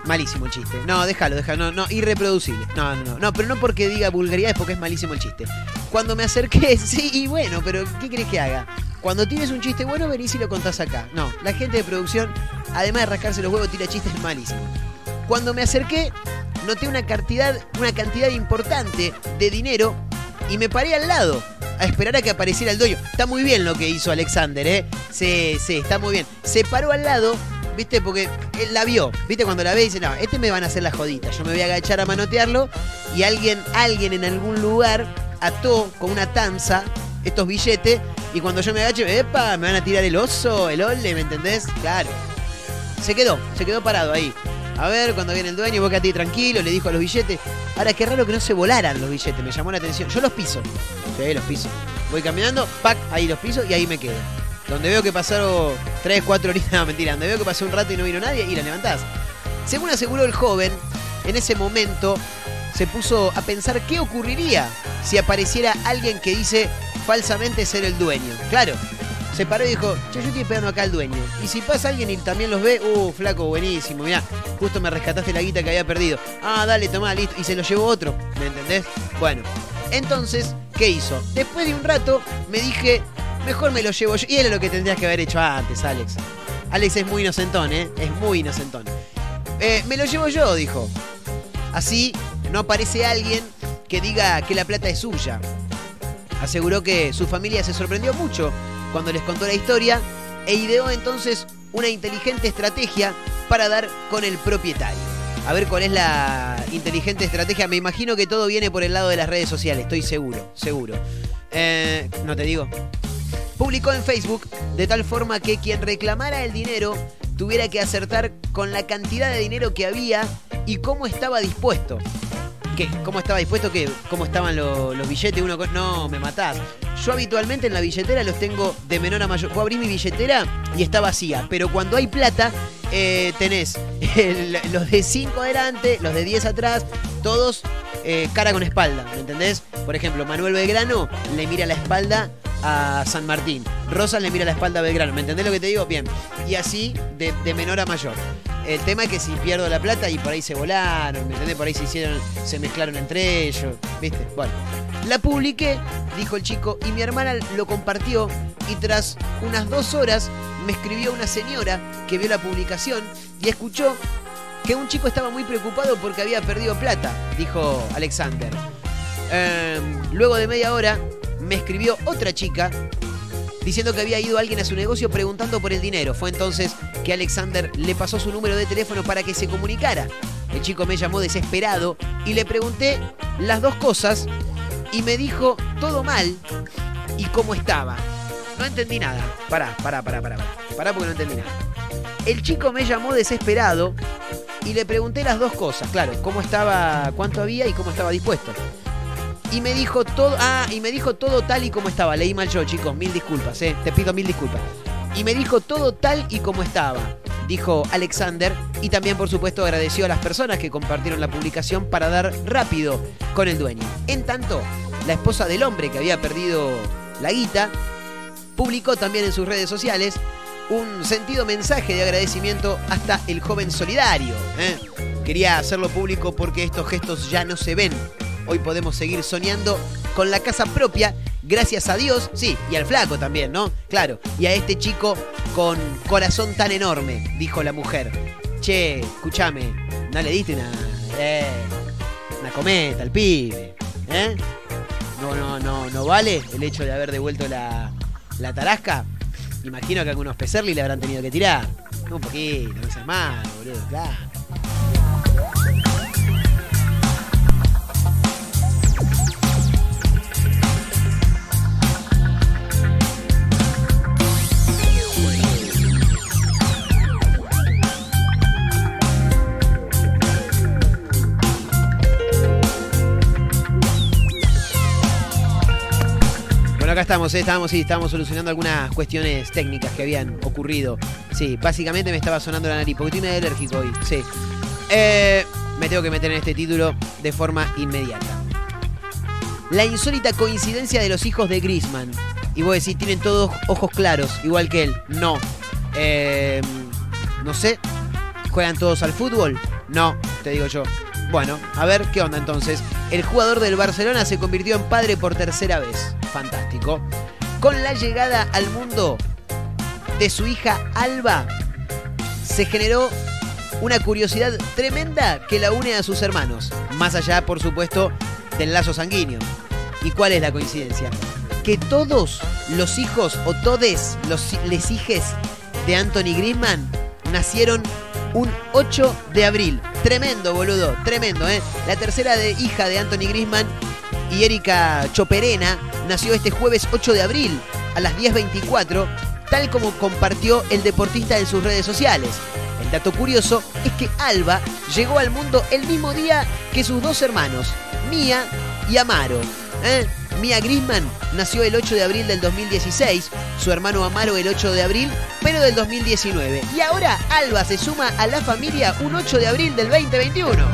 Malísimo el chiste. No, déjalo, déjalo. No, no, irreproducible. No, no, no. Pero no porque diga vulgaridades, porque es malísimo el chiste. Cuando me acerqué, sí, y bueno, pero ¿qué crees que haga? Cuando tienes un chiste bueno, venís y lo contás acá. No, la gente de producción, además de rascarse los huevos, tira chistes malísimos. Cuando me acerqué, noté una cantidad, una cantidad importante de dinero y me paré al lado a esperar a que apareciera el dueño. Está muy bien lo que hizo Alexander, ¿eh? Sí, sí, está muy bien. Se paró al lado, ¿viste? Porque él la vio, ¿viste? Cuando la ve dice, no, este me van a hacer la jodita. Yo me voy a agachar a manotearlo y alguien, alguien en algún lugar ató con una tanza estos billetes y cuando yo me agache, ¡epa! Me van a tirar el oso, el ole, ¿me entendés? Claro. Se quedó, se quedó parado ahí. A ver, cuando viene el dueño, vos quedate tranquilo, le dijo a los billetes. Ahora, qué raro que no se volaran los billetes, me llamó la atención. Yo los piso. Los piso. Voy caminando, pac, ahí los piso y ahí me quedo. Donde veo que pasaron 3, 4 horitas, no, mentira, donde veo que pasó un rato y no vino nadie, y la levantás. Según aseguró el joven, en ese momento se puso a pensar qué ocurriría si apareciera alguien que dice falsamente ser el dueño. Claro, se paró y dijo, che, yo estoy esperando acá al dueño. Y si pasa alguien y también los ve, uh, flaco, buenísimo, mirá, justo me rescataste la guita que había perdido. Ah, dale, tomá, listo. Y se lo llevó otro, ¿me entendés? Bueno, entonces, ¿qué hizo? Después de un rato me dije, mejor me lo llevo yo. Y era lo que tendrías que haber hecho antes, Alex. Alex es muy inocentón, ¿eh? Es muy inocentón. Eh, me lo llevo yo, dijo. Así no aparece alguien que diga que la plata es suya. Aseguró que su familia se sorprendió mucho cuando les contó la historia e ideó entonces una inteligente estrategia para dar con el propietario. A ver cuál es la inteligente estrategia. Me imagino que todo viene por el lado de las redes sociales, estoy seguro, seguro. Eh, no te digo. Publicó en Facebook de tal forma que quien reclamara el dinero tuviera que acertar con la cantidad de dinero que había y cómo estaba dispuesto. ¿Qué? ¿Cómo estaba dispuesto? ¿Qué? ¿Cómo estaban lo- los billetes? Uno No, me matás. Yo habitualmente en la billetera los tengo de menor a mayor. Vos abrís mi billetera y está vacía. Pero cuando hay plata, eh, tenés los de 5 adelante, los de 10 atrás, todos eh, cara con espalda, ¿me entendés? Por ejemplo, Manuel Belgrano le mira la espalda a San Martín. Rosa le mira la espalda a Belgrano. ¿Me entendés lo que te digo? Bien. Y así de, de menor a mayor. El tema es que si pierdo la plata y por ahí se volaron, ¿me entendés? Por ahí se hicieron, se mezclaron entre ellos, ¿viste? Bueno. La publiqué, dijo el chico, y mi hermana lo compartió. Y tras unas dos horas me escribió una señora que vio la publicación y escuchó que un chico estaba muy preocupado porque había perdido plata, dijo Alexander. Em, luego de media hora me escribió otra chica diciendo que había ido alguien a su negocio preguntando por el dinero. Fue entonces que Alexander le pasó su número de teléfono para que se comunicara. El chico me llamó desesperado y le pregunté las dos cosas y me dijo todo mal y cómo estaba. No entendí nada. Pará, pará, pará, pará. Pará, pará porque no entendí nada. El chico me llamó desesperado y le pregunté las dos cosas. Claro, cómo estaba, cuánto había y cómo estaba dispuesto. Y me dijo todo, ah, y me dijo todo tal y como estaba. Leí mal yo, chicos, mil disculpas, eh. Te pido mil disculpas. Y me dijo todo tal y como estaba, dijo Alexander. Y también, por supuesto, agradeció a las personas que compartieron la publicación para dar rápido con el dueño. En tanto, la esposa del hombre que había perdido la guita publicó también en sus redes sociales un sentido mensaje de agradecimiento hasta el joven solidario. ¿eh? Quería hacerlo público porque estos gestos ya no se ven. Hoy podemos seguir soñando con la casa propia, gracias a Dios, sí, y al flaco también, ¿no? Claro, y a este chico con corazón tan enorme, dijo la mujer. Che, escúchame, ¿no le diste una, eh, una cometa al pibe? ¿Eh? No, no, no, no vale el hecho de haber devuelto la, la tarasca. Imagino que algunos pecerli le habrán tenido que tirar. Un poquito, no seas malo, boludo, claro. Acá estamos, ¿eh? estábamos, sí, estábamos solucionando algunas cuestiones técnicas que habían ocurrido. Sí, básicamente me estaba sonando la nariz, porque estoy medio alérgico hoy. Sí. Eh, me tengo que meter en este título de forma inmediata. La insólita coincidencia de los hijos de Grisman. Y vos decís, tienen todos ojos claros, igual que él. No. Eh, no sé. ¿Juegan todos al fútbol? No, te digo yo. Bueno, a ver qué onda entonces. El jugador del Barcelona se convirtió en padre por tercera vez. Fantástico. Con la llegada al mundo de su hija Alba, se generó una curiosidad tremenda que la une a sus hermanos. Más allá, por supuesto, del lazo sanguíneo. ¿Y cuál es la coincidencia? Que todos los hijos o todes los les hijes de Anthony Griezmann nacieron un 8 de abril. Tremendo, boludo, tremendo, ¿eh? La tercera de, hija de Anthony Griezmann y Erika Choperena nació este jueves 8 de abril a las 10.24 tal como compartió el deportista en sus redes sociales. El dato curioso es que Alba llegó al mundo el mismo día que sus dos hermanos, Mía y Amaro. ¿Eh? Mía Grisman nació el 8 de abril del 2016, su hermano Amaro el 8 de abril, pero del 2019. Y ahora Alba se suma a la familia un 8 de abril del 2021.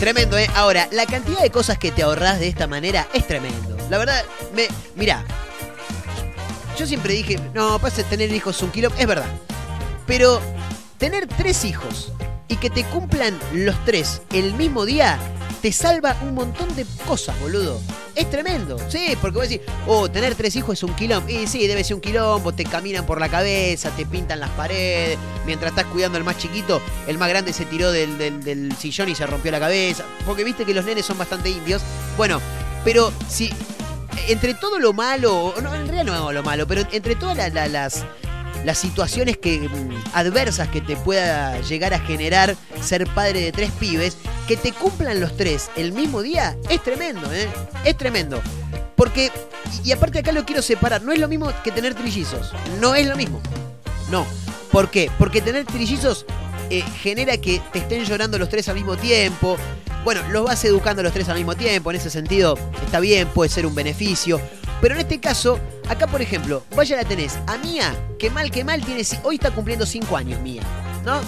Tremendo, ¿eh? Ahora, la cantidad de cosas que te ahorrás de esta manera es tremendo. La verdad, me. Mirá. Yo siempre dije, no, pasa tener hijos un kilo. Es verdad. Pero tener tres hijos y que te cumplan los tres el mismo día te salva un montón de cosas, boludo. Es tremendo. Sí, porque vos decís, oh, tener tres hijos es un quilombo. Y sí, debe ser un quilombo, te caminan por la cabeza, te pintan las paredes. Mientras estás cuidando al más chiquito, el más grande se tiró del, del- sillón y se rompió la cabeza. Porque viste que los nenes son bastante indios. Bueno, pero si entre todo lo malo, no, en realidad no lo malo, pero entre todas la- la- las, las situaciones que, mm, adversas que te pueda llegar a generar ser padre de tres pibes, que te cumplan los tres el mismo día, es tremendo, ¿eh? Es tremendo. Porque, y aparte acá lo quiero separar, no es lo mismo que tener trillizos, no es lo mismo. No. ¿Por qué? Porque tener trillizos eh, genera que te estén llorando los tres al mismo tiempo. Bueno, los vas educando los tres al mismo tiempo, en ese sentido está bien, puede ser un beneficio. Pero en este caso, acá por ejemplo, vaya la tenés a Mía, que mal que mal tiene, hoy está cumpliendo 5 años Mía, ¿no?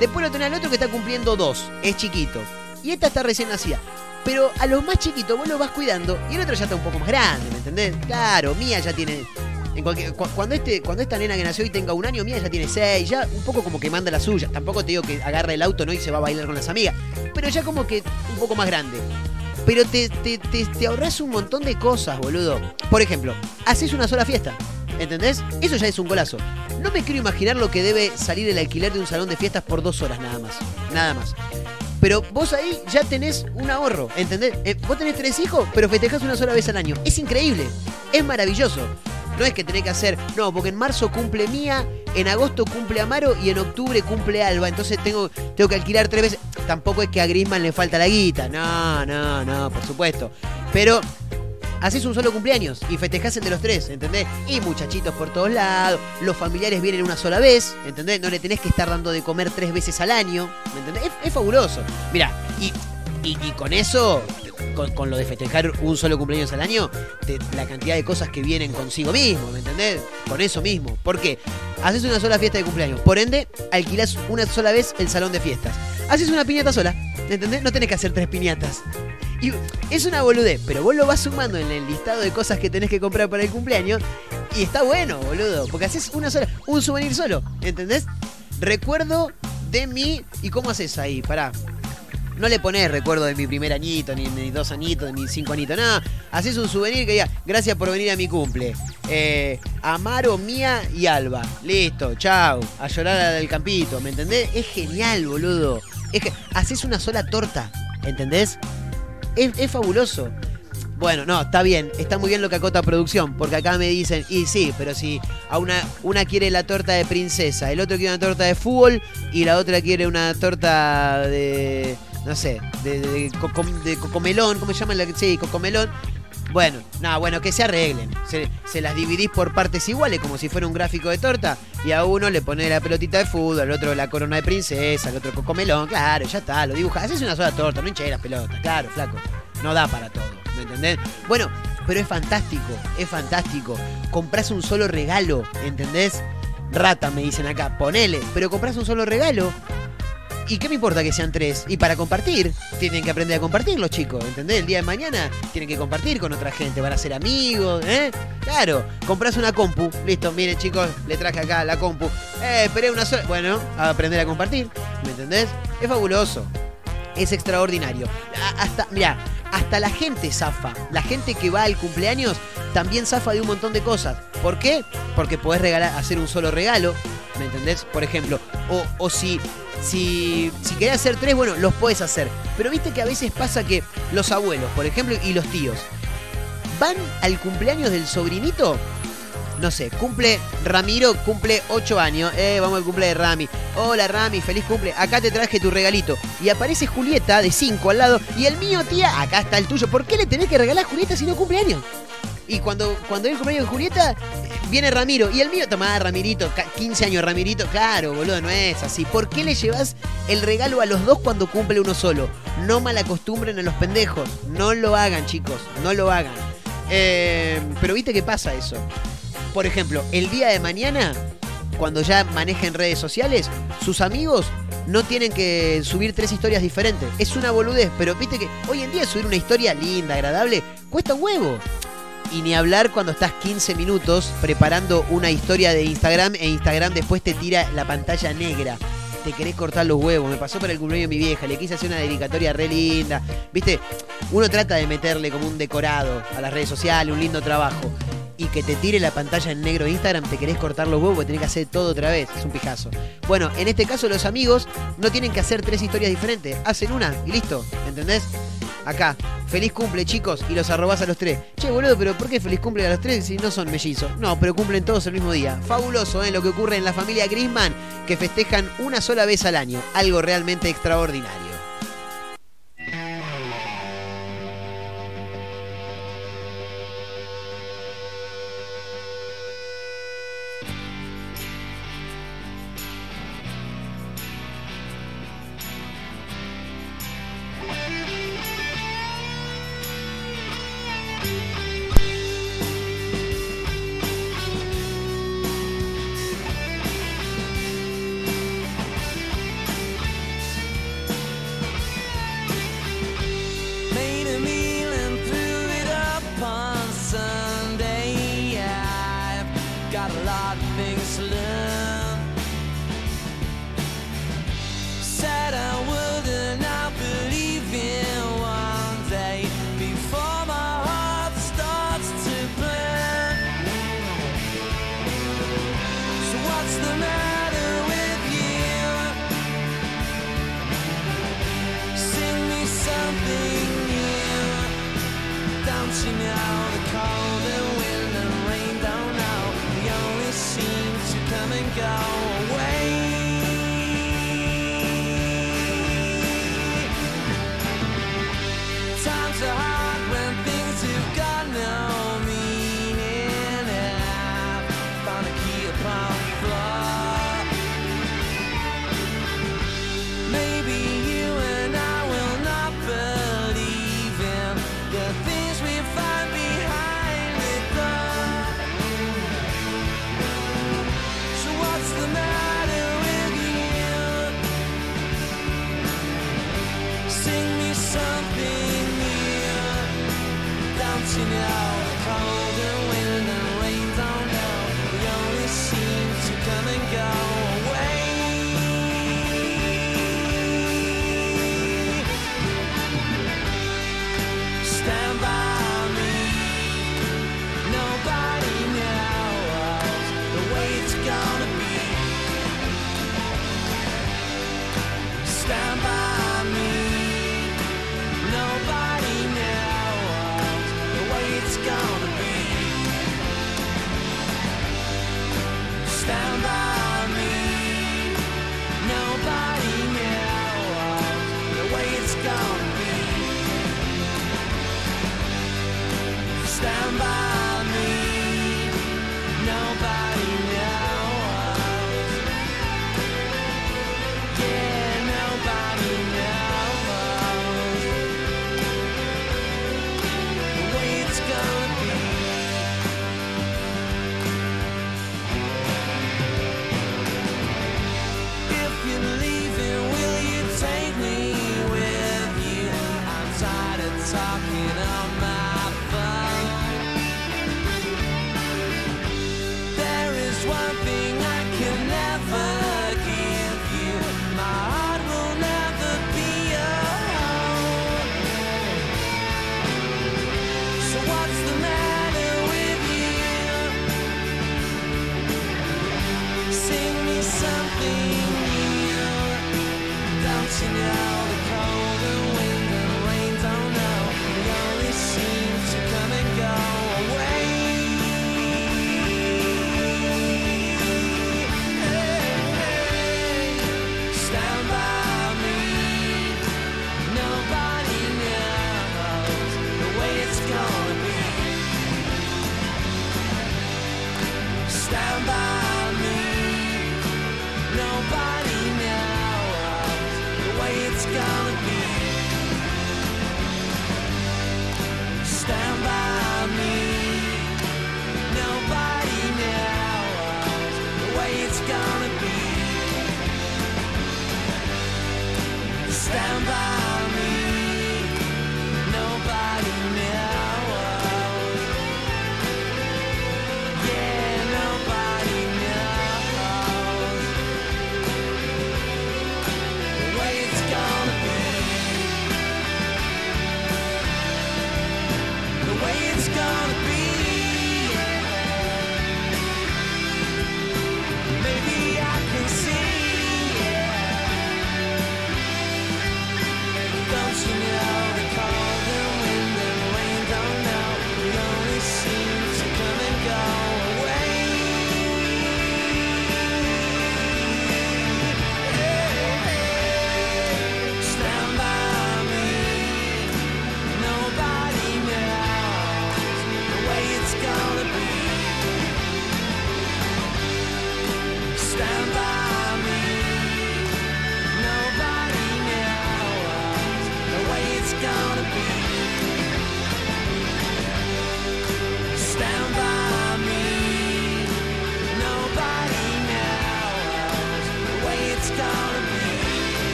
Después lo tenés al otro que está cumpliendo 2, es chiquito. Y esta está recién nacida. Pero a los más chiquitos vos los vas cuidando y el otro ya está un poco más grande, ¿me entendés? Claro, Mía ya tiene cuando, este, cuando esta nena que nació hoy tenga un año, mía ya tiene seis, ya un poco como que manda la suya. Tampoco te digo que agarre el auto ¿no? y se va a bailar con las amigas, pero ya como que un poco más grande. Pero te, te, te, te ahorras un montón de cosas, boludo. Por ejemplo, haces una sola fiesta. ¿Entendés? Eso ya es un golazo. No me quiero imaginar lo que debe salir el alquiler de un salón de fiestas por dos horas nada más. Nada más. Pero vos ahí ya tenés un ahorro, ¿entendés? Eh, vos tenés tres hijos, pero festejás una sola vez al año. Es increíble, es maravilloso. No es que tenés que hacer, no, porque en marzo cumple Mía, en agosto cumple Amaro y en octubre cumple Alba. Entonces tengo, tengo que alquilar tres veces. Tampoco es que a Grisman le falta la guita. No, no, no, por supuesto. Pero haces un solo cumpleaños y festejás de los tres, ¿entendés? Y muchachitos por todos lados, los familiares vienen una sola vez, ¿entendés? No le tenés que estar dando de comer tres veces al año, ¿me entendés? Es, fabuloso. Mira, y, y con eso, con, lo de festejar un solo cumpleaños al año, la cantidad de cosas que vienen consigo mismo, ¿me entendés? Con eso mismo. ¿Por qué? Haces una sola fiesta de cumpleaños, por ende, alquilás una sola vez el salón de fiestas. Haces una piñata sola, ¿me entendés? No tenés que hacer tres piñatas. Y es una boludez, pero vos lo vas sumando en el listado de cosas que tenés que comprar para el cumpleaños y está bueno, boludo, porque haces una sola, un souvenir solo, ¿entendés? Recuerdo de mí y cómo haces ahí, pará. No le ponés recuerdo de mi primer añito, ni de mis dos añitos, de mis cinco añitos, nada. Haces un souvenir que diga, gracias por venir a mi cumple. Eh, Amaro, Mía y Alba. Listo, chao. A llorar al campito, ¿me entendés? Es genial, boludo. Es que haces una sola torta, ¿entendés? Es, es fabuloso. Bueno, no, está bien, está muy bien lo que acota producción, porque acá me dicen, y sí, pero si a una, una quiere la torta de princesa, el otro quiere una torta de fútbol y la otra quiere una torta de, no sé, de, de, coco- de cocomelón, ¿cómo se llama? La, sí, cocomelón. Bueno, nada, bueno, que se arreglen. Se, las dividís por partes iguales, como si fuera un gráfico de torta. Y a uno le pone la pelotita de fútbol, al otro la corona de princesa, al otro cocomelón. Claro, ya está, lo dibujás. Haces una sola torta, no hinches las pelotas. Claro, flaco. No da para todo, ¿me entendés? Bueno, pero es fantástico, es fantástico. Comprás un solo regalo, ¿entendés? Rata, me dicen acá, ponele. Pero comprás un solo regalo ¿Y qué me importa que sean tres? Y para compartir, tienen que aprender a compartir los chicos, ¿entendés? El día de mañana tienen que compartir con otra gente, van a ser amigos, ¿eh? Claro, compras una compu, listo, miren chicos, le traje acá la compu. Eh, esperé una sola. Bueno, a aprender a compartir, ¿me entendés? Es fabuloso. Es extraordinario. A- Hasta, mira, hasta la gente zafa. La gente que va al cumpleaños también zafa de un montón de cosas. ¿Por qué? Porque podés regalar, hacer un solo regalo, ¿me entendés? Por ejemplo, o, o si, si, si querés hacer tres, bueno, los podés hacer. Pero viste que a veces pasa que los abuelos, por ejemplo, y los tíos, van al cumpleaños del sobrinito no sé, cumple Ramiro, cumple 8 años. Eh, vamos al cumple de Rami. Hola Rami, feliz cumple. Acá te traje tu regalito. Y aparece Julieta de 5 al lado. Y el mío, tía, acá está el tuyo. ¿Por qué le tenés que regalar a Julieta si no cumple años? Y cuando, cuando es el cumpleaños de Julieta, Viene Ramiro. Y el mío, tomá, Ramirito, ca- 15 años, Ramirito. Claro, boludo, no es así. ¿Por qué le llevas el regalo a los dos cuando cumple uno solo? No malacostumbren a los pendejos. No lo hagan, chicos. No lo hagan. Eh, pero viste qué pasa eso. Por ejemplo, el día de mañana, cuando ya manejen redes sociales, sus amigos no tienen que subir tres historias diferentes. Es una boludez, pero viste que hoy en día subir una historia linda, agradable, cuesta huevo. Y ni hablar cuando estás 15 minutos preparando una historia de Instagram e Instagram después te tira la pantalla negra. Te querés cortar los huevos. Me pasó para el cumpleaños de mi vieja. Le quise hacer una dedicatoria re linda. Viste, uno trata de meterle como un decorado a las redes sociales, un lindo trabajo. Y que te tire la pantalla en negro de Instagram, te querés cortar los huevos, tenés que hacer todo otra vez. Es un pijazo. Bueno, en este caso los amigos no tienen que hacer tres historias diferentes. Hacen una y listo. ¿Entendés? Acá, feliz cumple, chicos, y los arrobás a los tres. Che, boludo, pero ¿por qué feliz cumple a los tres si no son mellizos? No, pero cumplen todos el mismo día. Fabuloso, ¿eh? Lo que ocurre en la familia Grisman, que festejan una sola vez al año. Algo realmente extraordinario. A lot of things to learn.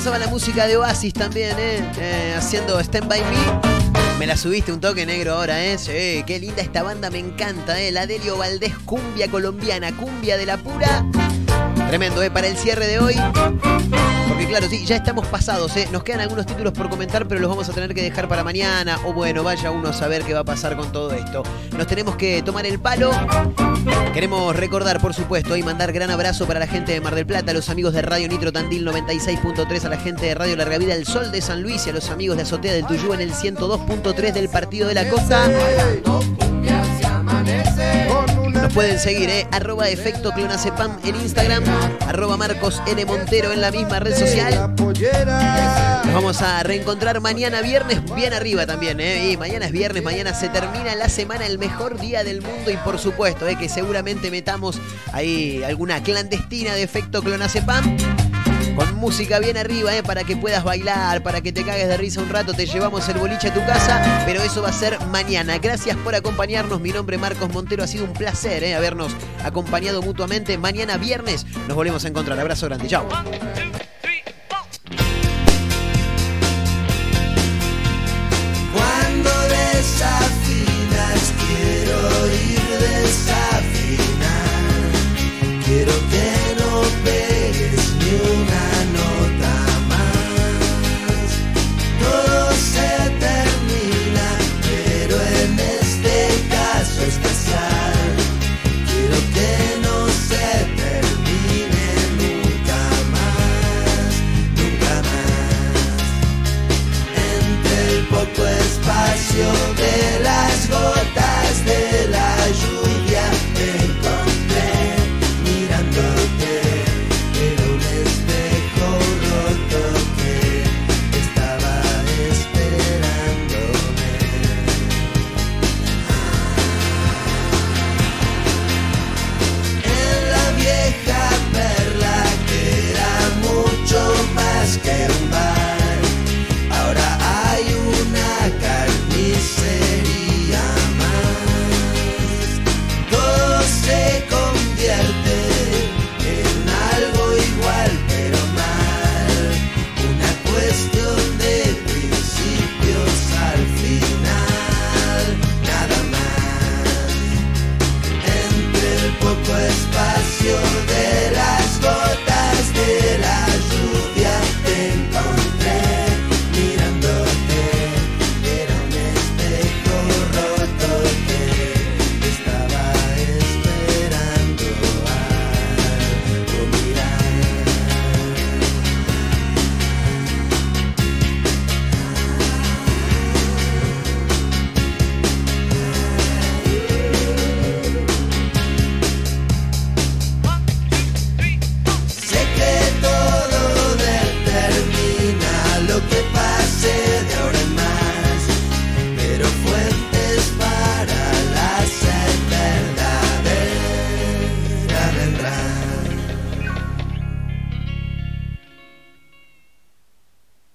Pasaba la música de Oasis también, ¿eh? Eh, haciendo Stand By Me. Me la subiste un toque negro ahora, ¿eh? Sí, qué linda esta banda, me encanta, ¿eh? La Delio Valdés, cumbia colombiana, cumbia de la pura. Tremendo, ¿eh? Para el cierre de hoy. Claro, sí, ya estamos pasados, ¿eh? Nos quedan algunos títulos por comentar, pero los vamos a tener que dejar para mañana. O bueno, vaya uno a saber qué va a pasar con todo esto. Nos tenemos que tomar el palo. Queremos recordar, por supuesto, y mandar gran abrazo para la gente de Mar del Plata, a los amigos de Radio Nitro Tandil 96.3, a la gente de Radio Larga Vida El Sol de San Luis y a los amigos de Azotea del Tuyú en el 102.3 del Partido de la Costa. Nos pueden seguir, ¿eh? Arroba efecto clonacepam en Instagram, arroba Marcos N. Montero en la misma red social. Nos vamos a reencontrar mañana viernes bien arriba también, ¿eh? Y mañana es viernes, mañana se termina la semana, el mejor día del mundo y por supuesto, ¿eh? Que seguramente metamos ahí alguna clandestina de efecto clonacepam. Con música bien arriba, ¿eh? para que puedas bailar, para que te cagues de risa un rato, te llevamos el boliche a tu casa, pero eso va a ser mañana. Gracias por acompañarnos, mi nombre es Marcos Montero, ha sido un placer ¿eh? habernos acompañado mutuamente. Mañana viernes nos volvemos a encontrar. Abrazo grande, chao. Quiero ir. Quiero que